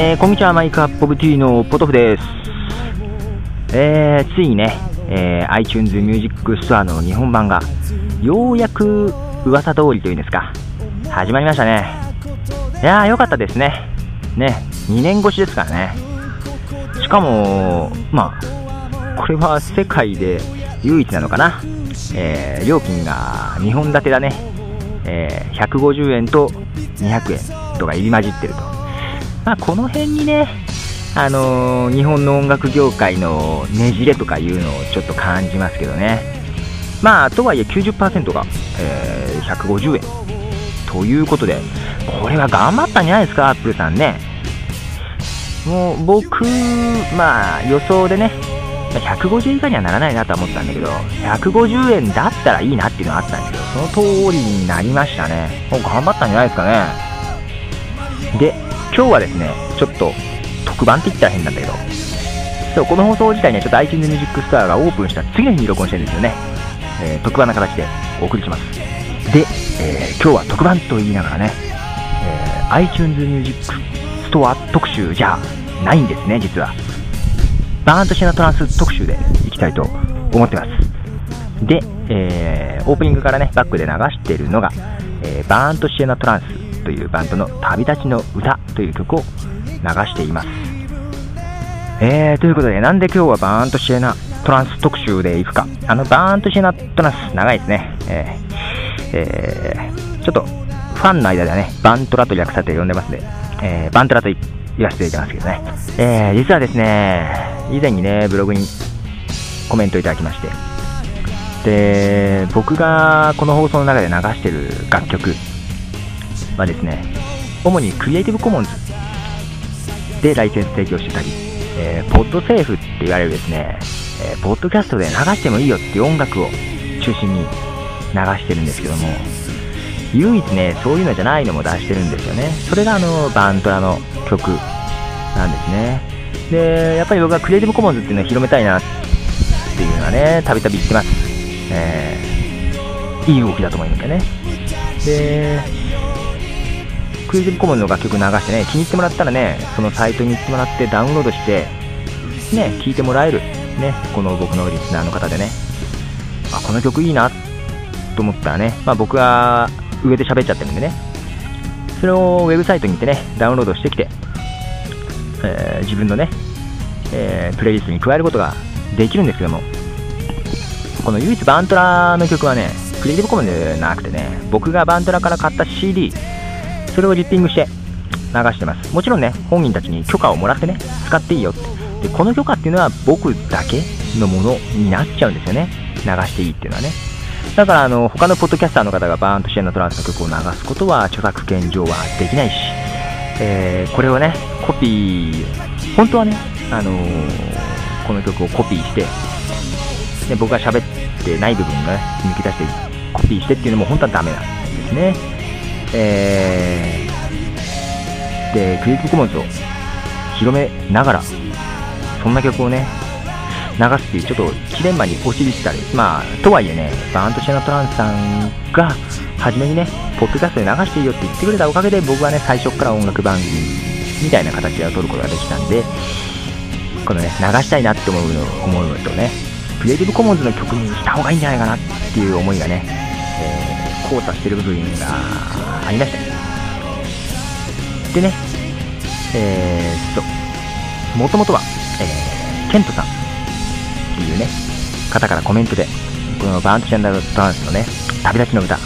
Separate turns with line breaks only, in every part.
えー、こんにちは、マイクアップオブティーのポトフです。えー、ついにね、えー、iTunes Music Store の日本版が、ようやく噂通りというんですか、始まりましたね。いやー、よかったですね。ね、2年越しですからね。しかも、まあ、これは世界で唯一なのかな。えー、料金が2本立てだね。え、150円と200円とか入り混じってると。まあ、この辺にね、あのー、日本の音楽業界のねじれとかいうのをちょっと感じますけどね。まあ、とはいえ90%が、えー、150円。ということで、これは頑張ったんじゃないですか、アップルさんね。もう僕、まあ予想でね、150以下にはならないなとは思ったんだけど、150円だったらいいなっていうのがあったんだけど、その通りになりましたね。もう頑張ったんじゃないですかね。で、今日はですね、ちょっと特番って言ったら変なんだけど、そうこの放送自体にはちょっと iTunes Music Store がオープンした次の日に録音してるんですよね。えー、特番な形でお送りします。で、えー、今日は特番と言いながらね、えー、iTunes Music ストア特集じゃないんですね、実は。バーンとシナトランス特集でいきたいと思ってます。で、えー、オープニングからね、バックで流しているのが、えー、バーンとシエナトランスというバンドの旅立ちの歌という曲を流しています。えー、ということで、なんで今日はバーンとシエナトランス特集でいくか。あの、バーンとシエナトランス、長いですね。えー、えー、ちょっと、ファンの間ではね、バントラと略されて呼んでますんで、えー、バントラと言わせていただきますけどね。えー、実はですね、以前にね、ブログにコメントいただきまして、で、僕がこの放送の中で流してる楽曲はですね、主にクリエイティブコモンズでライセンス提供してたり、えー、ポッドセーフって言われるですね、えー、ポッドキャストで流してもいいよっていう音楽を中心に流してるんですけども、唯一ね、そういうのじゃないのも出してるんですよね。それがあの、バントラの曲なんですね。で、やっぱり僕はクリエイティブコモンズっていうのを広めたいなっていうのはね、たびたび言ってます。えー、いい動きだと思いますよね。で、クイティブコモンの楽曲流してね、気に入ってもらったらね、そのサイトに行ってもらってダウンロードして、ね、聴いてもらえる。ね、この僕のリスナーの方でね、あ、この曲いいなと思ったらね、まあ、僕は上で喋っちゃってるんでね、それをウェブサイトに行ってね、ダウンロードしてきて、えー、自分のね、えー、プレイリストに加えることができるんですけども、この唯一バントラの曲はね、クリエイティブコモンでなくてね、僕がバントラから買った CD、それをリッピングして流してます。もちろんね、本人たちに許可をもらってね、使っていいよって。で、この許可っていうのは僕だけのものになっちゃうんですよね。流していいっていうのはね。だからあの他のポッドキャスターの方がバーンとシエナトランスの曲を流すことは著作権上はできないし、えー、これをね、コピー、本当はね、あのー、この曲をコピーして、で僕が喋ってない部分がね、抜き出してコピーしてっていうのも本当はダメなんですね。えー、で、クリエイティブコモンズを広めながら、そんな曲をね、流すっていう、ちょっとジレンマに陥ったり、まあ、とはいえね、バーンとシェナトランスさんが、初めにね、ポッドキャストで流していいよって言ってくれたおかげで、僕はね、最初から音楽番組みたいな形で撮ることができたんで、このね、流したいなって思うの思うのとね、クリエイティブコモンズの曲にした方がいいんじゃないかなっていう思いがね、交差してる部分がありました。でね、えー、っと、もともとは、えー、ケントさんっていうね、方からコメントで、このバーンチャンネルトランスのね、旅立ちの歌、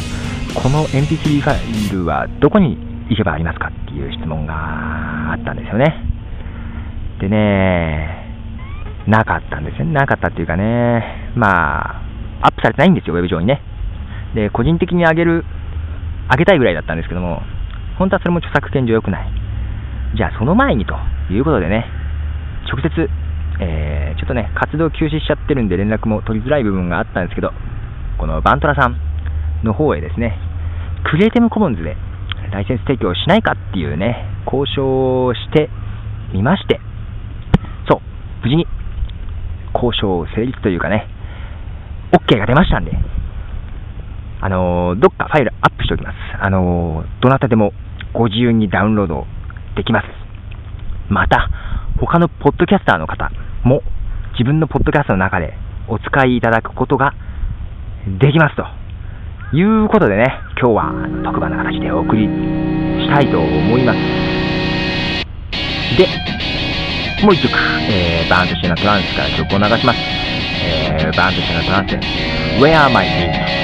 この MP3 ファイルはどこに行けばありますかっていう質問があったんですよね。でね、なかったんですよね。なかったっていうかね、まあ、アップされてないんですよ、ウェブ上にね。で、個人的に上げる、上げたいぐらいだったんですけども、本当はそれも著作権上良くない。じゃあその前にということでね、直接えー、ちょっとね、活動休止しちゃってるんで連絡も取りづらい部分があったんですけど、このバントラさんの方へですね、クリエイティブコモンズでライセンス提供しないかっていうね、交渉をしてみまして、そう、無事に交渉成立というかね、OK が出ましたんで、あの、どっかファイルアップしておきます。あの、どなたでもご自由にダウンロードできます。また、他のポッドキャスターの方も自分のポッドキャストの中でお使いいただくことができますということでね、今日は特番の形でお送りしたいと思います。で、もう一曲、えー、バーンとしてのトランスから曲を流します。えー、バーンとしてのトランス、Where Are My Dreams?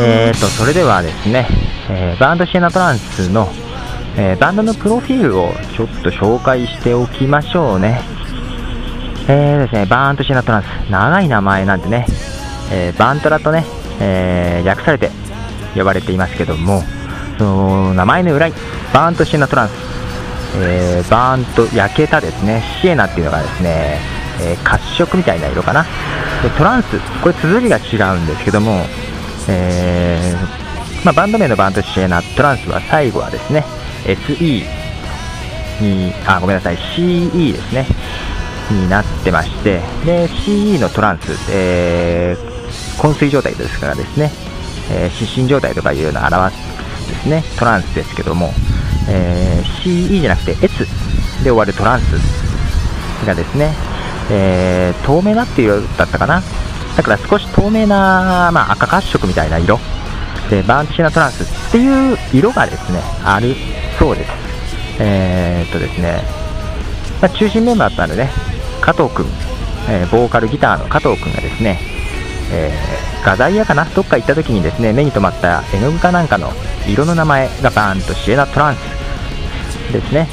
え
ーとそれではですね、えー、バンドシエナトランスのえー、バンドのプロフィールをちょっと紹介しておきましょうね。えーですね、バーンとシナトランス、長い名前なんでね、えー、バントラとね、えー、略されて呼ばれていますけども、その名前の由来、バーントシエナトランス、えー、バーンと焼けたですね、シエナっていうのがですね、え褐色みたいな色かな。でトランス、これ綴りが違うんですけども、えまあ、バンド名のバントシエナトランスは最後はですね、SE に、あ、ごめんなさい、CE ですね、になってまして、で、CE のトランス、えー、昏睡状態ですからですね、えー、失神状態とかいうような表すですね、トランスですけども、え、CE じゃなくて S で終わるトランスがですね、えー、透明なっていうだったかな。だから少し透明な、まあ、赤褐色みたいな色。で、バーンチシナトランスっていう色がですね、あるそうです。えー、っとですね、まあ、中心メンバーだったんでね、加藤君、えー、ボーカルギターの加藤君がですね、えー、画材屋かな？どっか行った時にですね目に留まった絵の具かなんかの色の名前がバーンとシエナトランスですね。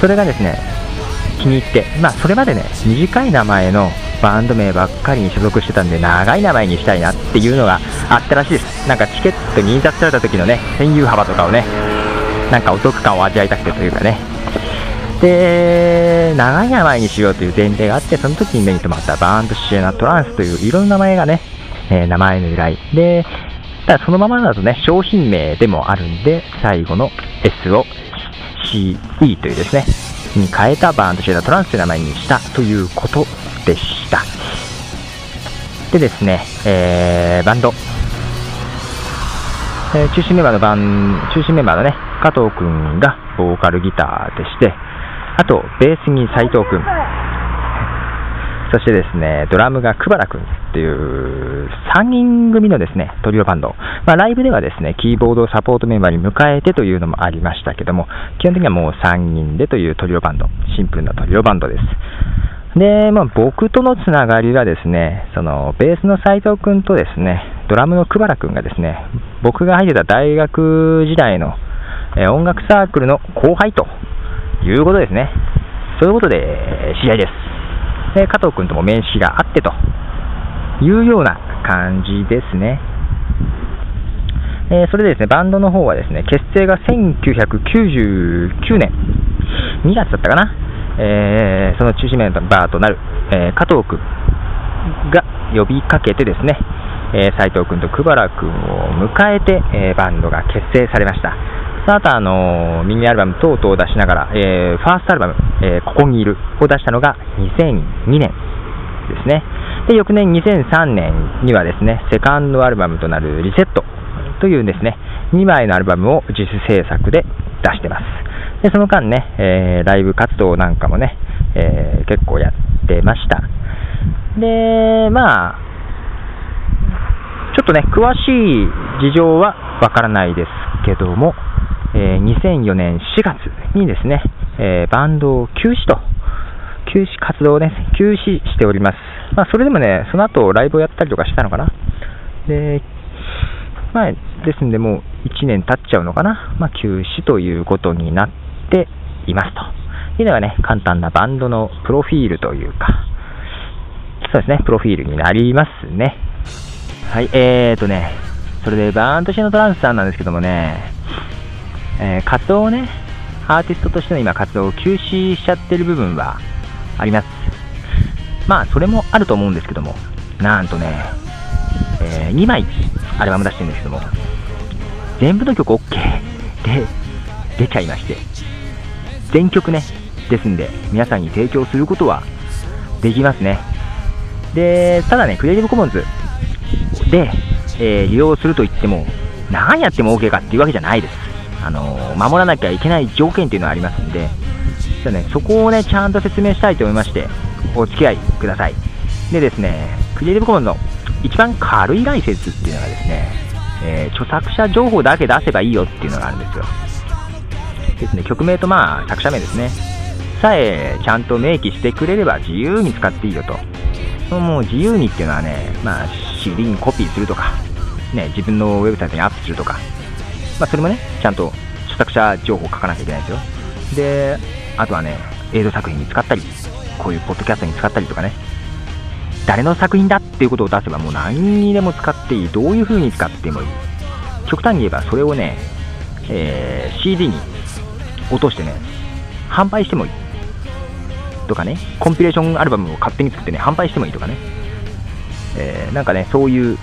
それがですね気に入って、まあ、それまでね短い名前のバンド名ばっかりに所属してたんで長い名前にしたいなっていうのがあったらしいですなんかチケットに印刷された時のね占有幅とかをねなんかお得感を味わいたくてというかねで、長い名前にしようという前提があって、その時に目に留まったバーンドシエナトランスという色の名前がね、えー、名前の由来。で、ただそのままだとね、商品名でもあるんで、最後の S を CE というですね、に変えたバーンドシエナトランスという名前にしたということでした。でですね、えー、バンド、えー、中心メンバーのバン、中心メンバーのね、加藤くんがボーカルギターでして、あと、ベースに斉藤君。そしてですね、ドラムが久原君っていう3人組のですね、トリオバンド。まあ、ライブではですね、キーボードサポートメンバーに迎えてというのもありましたけども、基本的にはもう3人でというトリオバンド。シンプルなトリオバンドです。で、まあ、僕とのつながりはですね、その、ベースの斉藤君とですね、ドラムの久原君がですね、僕が入ってた大学時代の、え音楽サークルの後輩ということですね。そういうことで、試合です。で、加藤君とも面識があってというような感じですね。えー、それでですね、バンドの方はですね、結成が1999年2月だったかな、えー、その中心メンバーとなる、えー、加藤君が呼びかけてですね、えー、斉藤君と久原君を迎えて、えバンドが結成されました。スターターのミニアルバム等々を出しながら、え、ファーストアルバム、え、ここにいるを出したのが2002年ですね。で、翌年2003年にはですね、セカンドアルバムとなるリセットというですね、2枚のアルバムを自主制作で出してます。で、その間ね、えー、ライブ活動なんかもね、えー、結構やってました。で、まあ、ちょっとね、詳しい事情はわからないですけども、えー2004年4月にですね、えーバンドを休止と、休止活動をね、休止しております。まあ、それでもね、その後ライブをやったりとかしたのかな。で、まあ、ですんで、もう1年経っちゃうのかな。まあ、休止ということになっていますと。いうのがね、簡単なバンドのプロフィールというか、そうですね、プロフィールになりますね。はい、えーとね、それでバーンドシのトランスさんなんですけどもね、えー活動をね、アーティストとしての今活動を休止しちゃってる部分はあります。まあ、それもあると思うんですけども、なんとね、え2枚アルバム出してるんですけども、全部の曲 OK で出ちゃいまして、全曲ね、ですんで、皆さんに提供することはできますね。で、ただね、クリエイティブコモンズで、えー利用すると言っても、何やっても OK かっていうわけじゃないです。あのー守らなきゃいけない条件っていうのはありますんで、じゃね、そこをね、ちゃんと説明したいと思いまして、お付き合いください。でですね、クリエイティブコモンズの一番軽いライセンスっていうのがですね、えー著作者情報だけ出せばいいよっていうのがあるんですよ。ですね、曲名とまあ作者名ですね、さえちゃんと明記してくれれば自由に使っていいよと。もう自由にっていうのはね、まあ CD にコピーするとか、ね、自分のウェブサイトにアップするとか、まあそれもね、ちゃんと著作者情報を書かなきゃいけないですよ。で、あとはね、映像作品に使ったり、こういうポッドキャストに使ったりとかね、誰の作品だっていうことを出せばもう何にでも使っていい、どういう風に使ってもいい。極端に言えばそれをね、えー CD に落としてね、販売してもいい。とかね、コンピレーションアルバムを勝手に作ってね、販売してもいいとかね、えーなんかね、そういう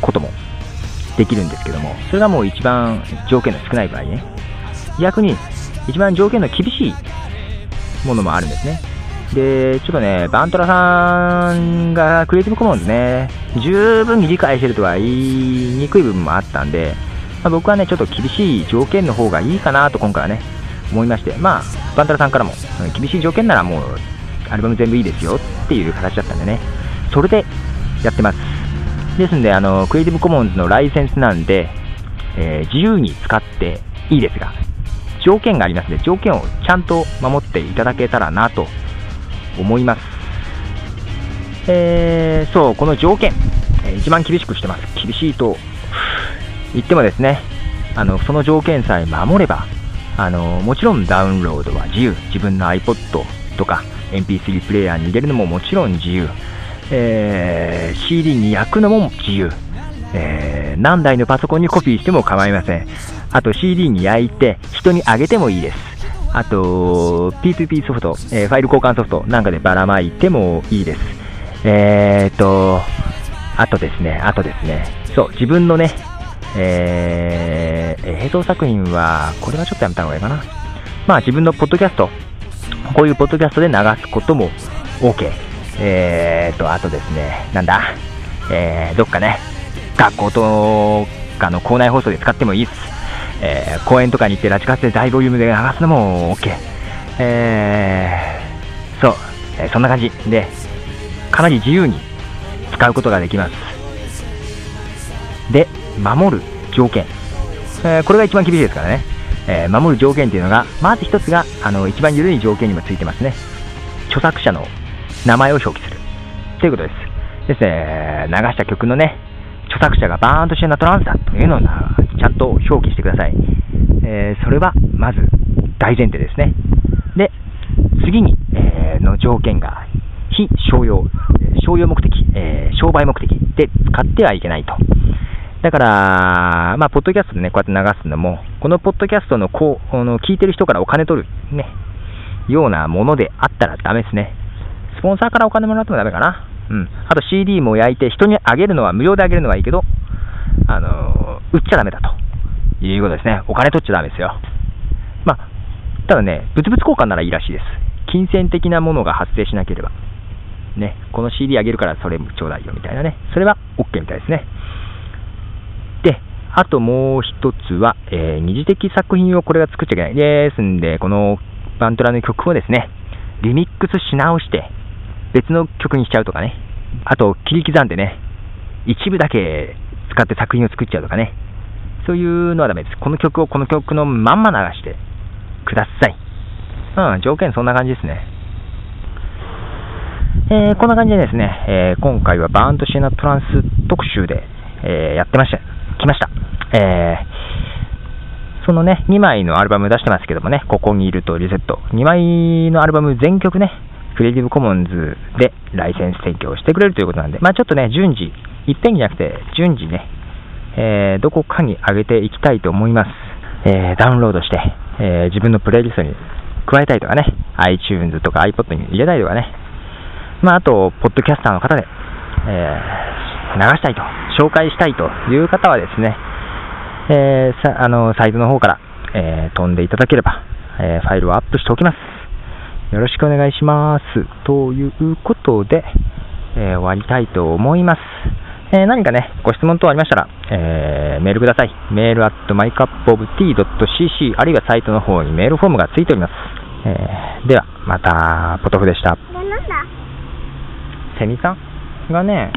こともできるんですけども、それがもう一番条件の少ない場合ね、逆に一番条件の厳しいものもあるんですね。で、ちょっとね、バントラさんがクリエイティブコモンズね、十分に理解してるとは言いにくい部分もあったんで、まあ僕はね、ちょっと厳しい条件の方がいいかなと今回はね、思いまして、まあ、バンタラさんからも、厳しい条件ならもう、アルバム全部いいですよっていう形だったんでね、それでやってます。ですんで、あの、クリエイティブコモンズのライセンスなんで、えー自由に使っていいですが、条件がありますので、条件をちゃんと守っていただけたらなと思います。えーそう、この条件、えー一番厳しくしてます。厳しいと言ってもですね、あの、その条件さえ守れば、あの、もちろんダウンロードは自由。自分の iPod とか MP3 プレイヤーに入れるのももちろん自由。えー CD に焼くのも自由。えー何台のパソコンにコピーしても構いません。あと CD に焼いて人にあげてもいいです。あと、P2P ソフト、えーファイル交換ソフトなんかでばらまいてもいいです。えーと、あとですね、あとですね、そう、自分のね、えー映像作品は、これはちょっとやめた方がいいかな。まあ自分のポッドキャスト、こういうポッドキャストで流すことも OK。えーと、あとですね、なんだ、えー、どっかね、学校とかの校内放送で使ってもいいです。えー公園とかに行ってラジカセで大ボリュームで流すのも OK。えー、そう、えーそんな感じで、かなり自由に使うことができます。で、守る条件。えーこれが一番厳しいですからね。えー守る条件っていうのが、まず一つが、あの、一番緩い条件にもついてますね。著作者の名前を表記する。ということです。ですね、流した曲のね、著作者がバーンとしてナトランスだというのをちゃんと表記してください。えーそれは、まず、大前提ですね。で、次に、えの条件が、非商用、商用目的、え商売目的で使ってはいけないと。だから、まあ、ポッドキャストでね、こうやって流すのも、このポッドキャストのこう、この聞いてる人からお金取る、ね、ようなものであったらダメですね。スポンサーからお金もらってもダメかな。うん。あと CD も焼いて人にあげるのは無料であげるのはいいけど、あの売っちゃダメだということですね。お金取っちゃダメですよ。まあ、ただね、物々交換ならいいらしいです。金銭的なものが発生しなければ。ね、この CD あげるからそれもちょうだいよみたいなね。それは OK みたいですね。あともう一つは、えー二次的作品をこれは作っちゃいけない。ですんで、このバントラの曲をですね、リミックスし直して、別の曲にしちゃうとかね。あと、切り刻んでね、一部だけ使って作品を作っちゃうとかね。そういうのはダメです。この曲をこの曲のまんま流してください。うん、条件そんな感じですね。えー、こんな感じでですね、えー、今回はバーンとシーナトランス特集で、えー、やってました、来ました。えー、そのね、2枚のアルバム出してますけどもね、ここにいるとリセット。2枚のアルバム全曲ね、クリエイティブコモンズでライセンス提供してくれるということなんで、まあちょっとね、順次、いっぺんじゃなくて、順次ね、えー、どこかに上げていきたいと思います。えー、ダウンロードして、えー、自分のプレイリストに加えたいとかね、iTunes とか iPod に入れたいとかね、まあ、あと、ポッドキャスターの方で、え、流したいと、紹介したいという方はですね、えー、さあのサイトの方から、えー、飛んでいただければ、えファイルをアップしておきます。よろしくお願いします。ということで、え終わりたいと思います。え何かね、ご質問等ありましたら、えメールください。 mail at my cup of tea .cc あるいはサイトの方にメールフォームがついております。えでは、また、ポトフでした。セミさんがね、